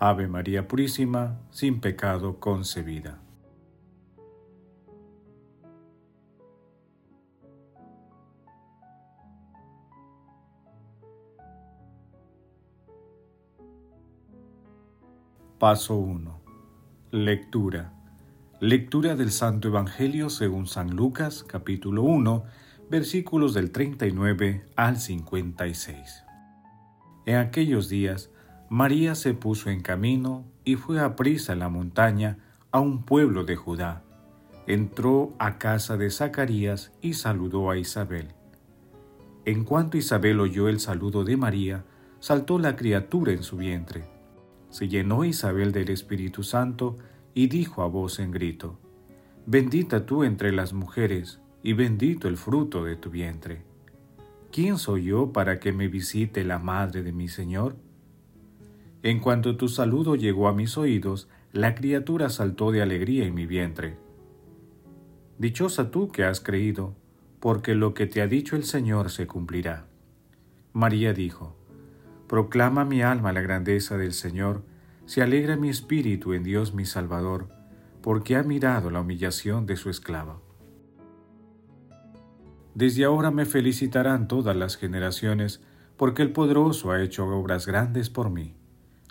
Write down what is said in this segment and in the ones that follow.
Ave María Purísima, sin pecado concebida. Paso 1. Lectura. Lectura del Santo Evangelio según San Lucas, capítulo 1, versículos del 39 al 56. En aquellos días, María se puso en camino y fue a prisa a la montaña a un pueblo de Judá. Entró a casa de Zacarías y saludó a Isabel. En cuanto Isabel oyó el saludo de María, saltó la criatura en su vientre. Se llenó Isabel del Espíritu Santo y dijo a voz en grito, Bendita tú entre las mujeres, y bendito el fruto de tu vientre. ¿Quién soy yo para que me visite la madre de mi Señor? En cuanto tu saludo llegó a mis oídos, la criatura saltó de alegría en mi vientre. Dichosa tú que has creído, porque lo que te ha dicho el Señor se cumplirá. María dijo, Proclama mi alma la grandeza del Señor, se alegra mi espíritu en Dios mi Salvador, porque ha mirado la humillación de su esclava. Desde ahora me felicitarán todas las generaciones, porque el poderoso ha hecho obras grandes por mí.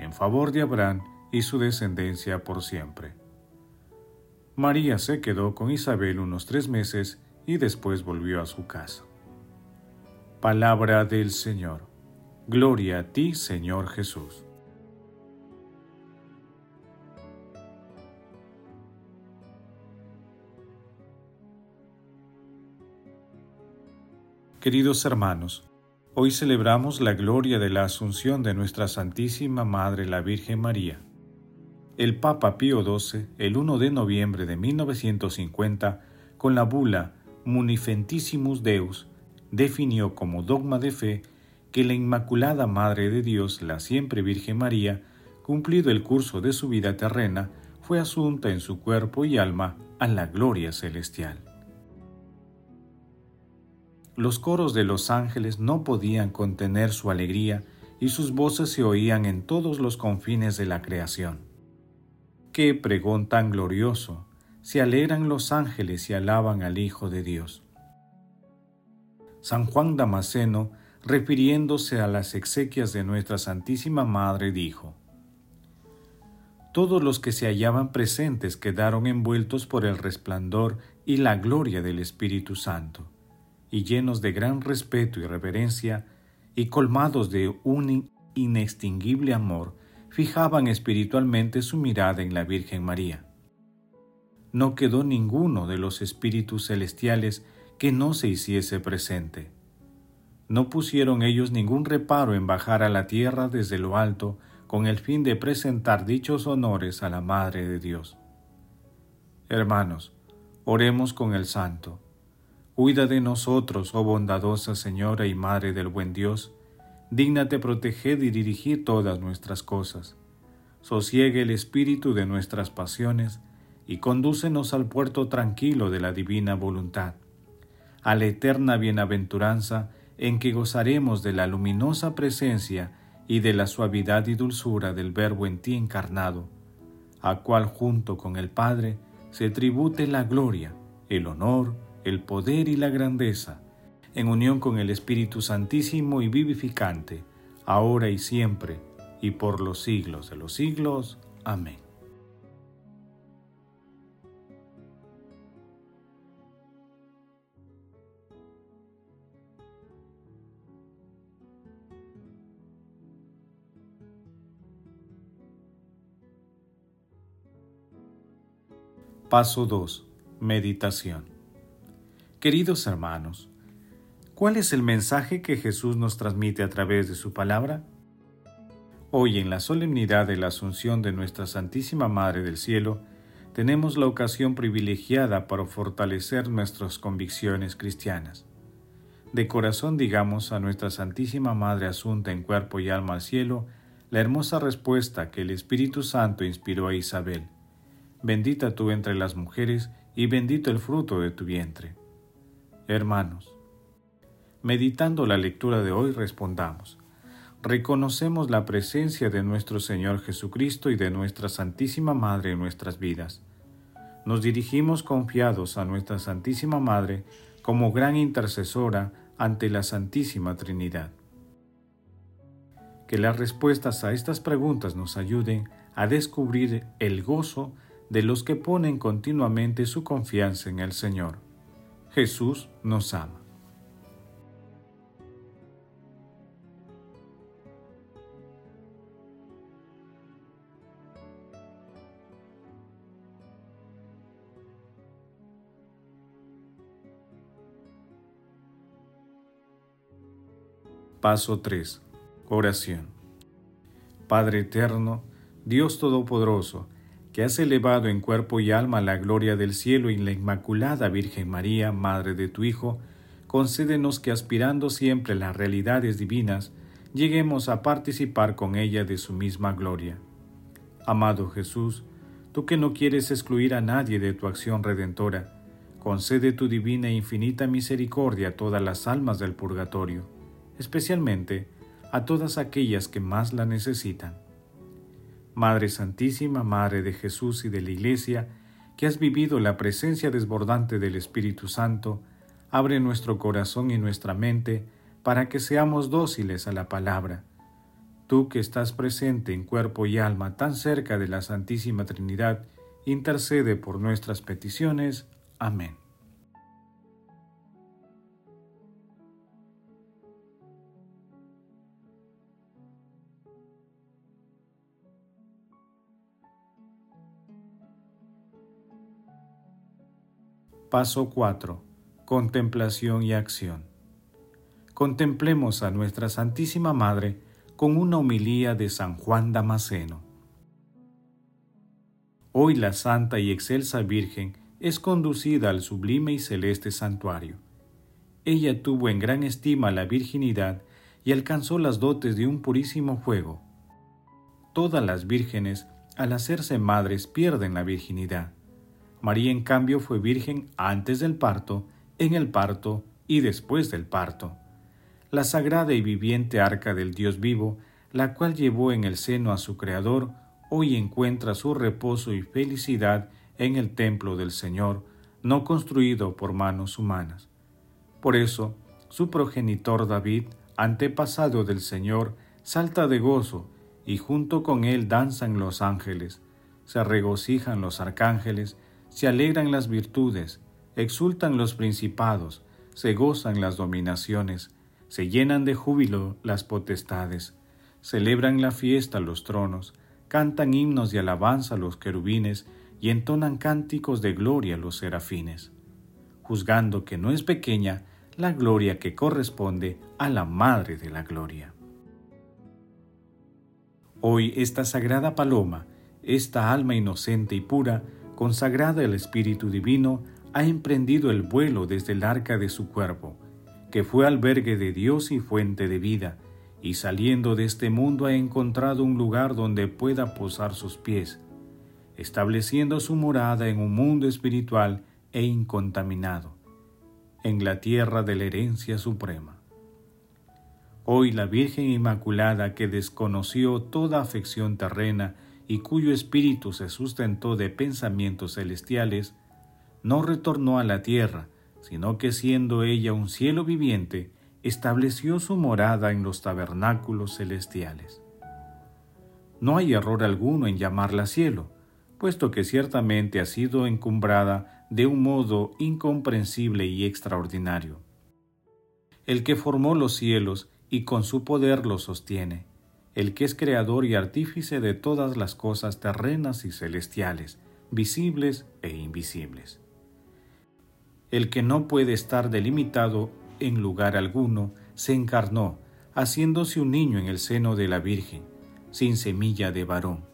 en favor de Abraham y su descendencia por siempre. María se quedó con Isabel unos tres meses y después volvió a su casa. Palabra del Señor. Gloria a ti, Señor Jesús. Queridos hermanos, Hoy celebramos la gloria de la Asunción de nuestra Santísima Madre la Virgen María. El Papa Pío XII, el 1 de noviembre de 1950, con la bula Munifentissimus Deus, definió como dogma de fe que la Inmaculada Madre de Dios, la siempre Virgen María, cumplido el curso de su vida terrena, fue asunta en su cuerpo y alma a la gloria celestial. Los coros de los ángeles no podían contener su alegría y sus voces se oían en todos los confines de la creación. Qué pregón tan glorioso, se alegran los ángeles y alaban al Hijo de Dios. San Juan Damasceno, refiriéndose a las exequias de nuestra Santísima Madre, dijo, Todos los que se hallaban presentes quedaron envueltos por el resplandor y la gloria del Espíritu Santo y llenos de gran respeto y reverencia, y colmados de un inextinguible amor, fijaban espiritualmente su mirada en la Virgen María. No quedó ninguno de los espíritus celestiales que no se hiciese presente. No pusieron ellos ningún reparo en bajar a la tierra desde lo alto con el fin de presentar dichos honores a la Madre de Dios. Hermanos, oremos con el Santo Cuida de nosotros, oh bondadosa Señora y Madre del buen Dios, dígnate proteger y dirigir todas nuestras cosas. Sosiegue el espíritu de nuestras pasiones y condúcenos al puerto tranquilo de la divina voluntad, a la eterna bienaventuranza en que gozaremos de la luminosa presencia y de la suavidad y dulzura del Verbo en ti encarnado, a cual junto con el Padre se tribute la gloria, el honor, el poder y la grandeza, en unión con el Espíritu Santísimo y vivificante, ahora y siempre, y por los siglos de los siglos. Amén. Paso 2. Meditación. Queridos hermanos, ¿cuál es el mensaje que Jesús nos transmite a través de su palabra? Hoy, en la solemnidad de la Asunción de nuestra Santísima Madre del Cielo, tenemos la ocasión privilegiada para fortalecer nuestras convicciones cristianas. De corazón digamos a nuestra Santísima Madre Asunta en cuerpo y alma al cielo la hermosa respuesta que el Espíritu Santo inspiró a Isabel bendita tú entre las mujeres y bendito el fruto de tu vientre. Hermanos, meditando la lectura de hoy respondamos, reconocemos la presencia de nuestro Señor Jesucristo y de nuestra Santísima Madre en nuestras vidas. Nos dirigimos confiados a nuestra Santísima Madre como gran intercesora ante la Santísima Trinidad. Que las respuestas a estas preguntas nos ayuden a descubrir el gozo de los que ponen continuamente su confianza en el Señor. Jesús nos ama. Paso 3. Oración. Padre eterno, Dios Todopoderoso, que has elevado en cuerpo y alma la gloria del cielo y la Inmaculada Virgen María, Madre de tu Hijo, concédenos que aspirando siempre las realidades divinas, lleguemos a participar con ella de su misma gloria. Amado Jesús, tú que no quieres excluir a nadie de tu acción redentora, concede tu divina e infinita misericordia a todas las almas del purgatorio, especialmente a todas aquellas que más la necesitan Madre Santísima, Madre de Jesús y de la Iglesia, que has vivido la presencia desbordante del Espíritu Santo, abre nuestro corazón y nuestra mente para que seamos dóciles a la palabra. Tú que estás presente en cuerpo y alma tan cerca de la Santísima Trinidad, intercede por nuestras peticiones. Amén. Paso 4. Contemplación y acción. Contemplemos a nuestra Santísima Madre con una homilía de San Juan Damasceno. Hoy la Santa y Excelsa Virgen es conducida al sublime y celeste santuario. Ella tuvo en gran estima la virginidad y alcanzó las dotes de un purísimo fuego. Todas las vírgenes, al hacerse madres, pierden la virginidad María en cambio fue virgen antes del parto, en el parto y después del parto. La sagrada y viviente arca del Dios vivo, la cual llevó en el seno a su Creador, hoy encuentra su reposo y felicidad en el templo del Señor, no construido por manos humanas. Por eso, su progenitor David, antepasado del Señor, salta de gozo, y junto con él danzan los ángeles, se regocijan los arcángeles, se alegran las virtudes, exultan los principados, se gozan las dominaciones, se llenan de júbilo las potestades, celebran la fiesta los tronos, cantan himnos de alabanza los querubines y entonan cánticos de gloria los serafines, juzgando que no es pequeña la gloria que corresponde a la Madre de la Gloria. Hoy esta sagrada paloma, esta alma inocente y pura, consagrada al Espíritu Divino, ha emprendido el vuelo desde el arca de su cuerpo, que fue albergue de Dios y fuente de vida, y saliendo de este mundo ha encontrado un lugar donde pueda posar sus pies, estableciendo su morada en un mundo espiritual e incontaminado, en la tierra de la herencia suprema. Hoy la Virgen Inmaculada que desconoció toda afección terrena y cuyo espíritu se sustentó de pensamientos celestiales, no retornó a la tierra, sino que siendo ella un cielo viviente, estableció su morada en los tabernáculos celestiales. No hay error alguno en llamarla cielo, puesto que ciertamente ha sido encumbrada de un modo incomprensible y extraordinario. El que formó los cielos y con su poder los sostiene, el que es creador y artífice de todas las cosas terrenas y celestiales, visibles e invisibles. El que no puede estar delimitado en lugar alguno, se encarnó, haciéndose un niño en el seno de la Virgen, sin semilla de varón,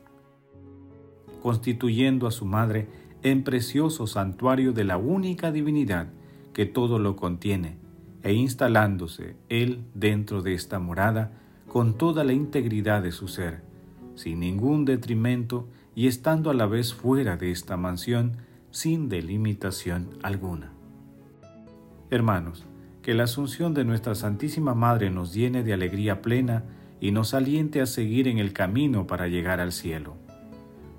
constituyendo a su madre en precioso santuario de la única divinidad que todo lo contiene, e instalándose él dentro de esta morada con toda la integridad de su ser, sin ningún detrimento y estando a la vez fuera de esta mansión sin delimitación alguna. Hermanos, que la asunción de nuestra Santísima Madre nos llene de alegría plena y nos aliente a seguir en el camino para llegar al cielo.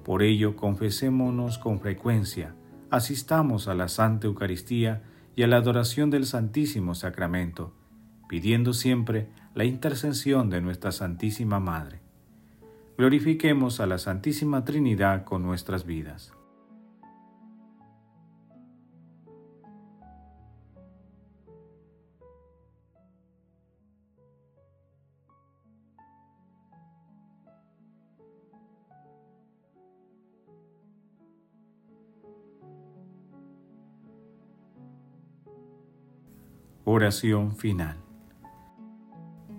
Por ello, confesémonos con frecuencia, asistamos a la Santa Eucaristía y a la adoración del Santísimo Sacramento, pidiendo siempre la intercesión de nuestra Santísima Madre. Glorifiquemos a la Santísima Trinidad con nuestras vidas. Oración final.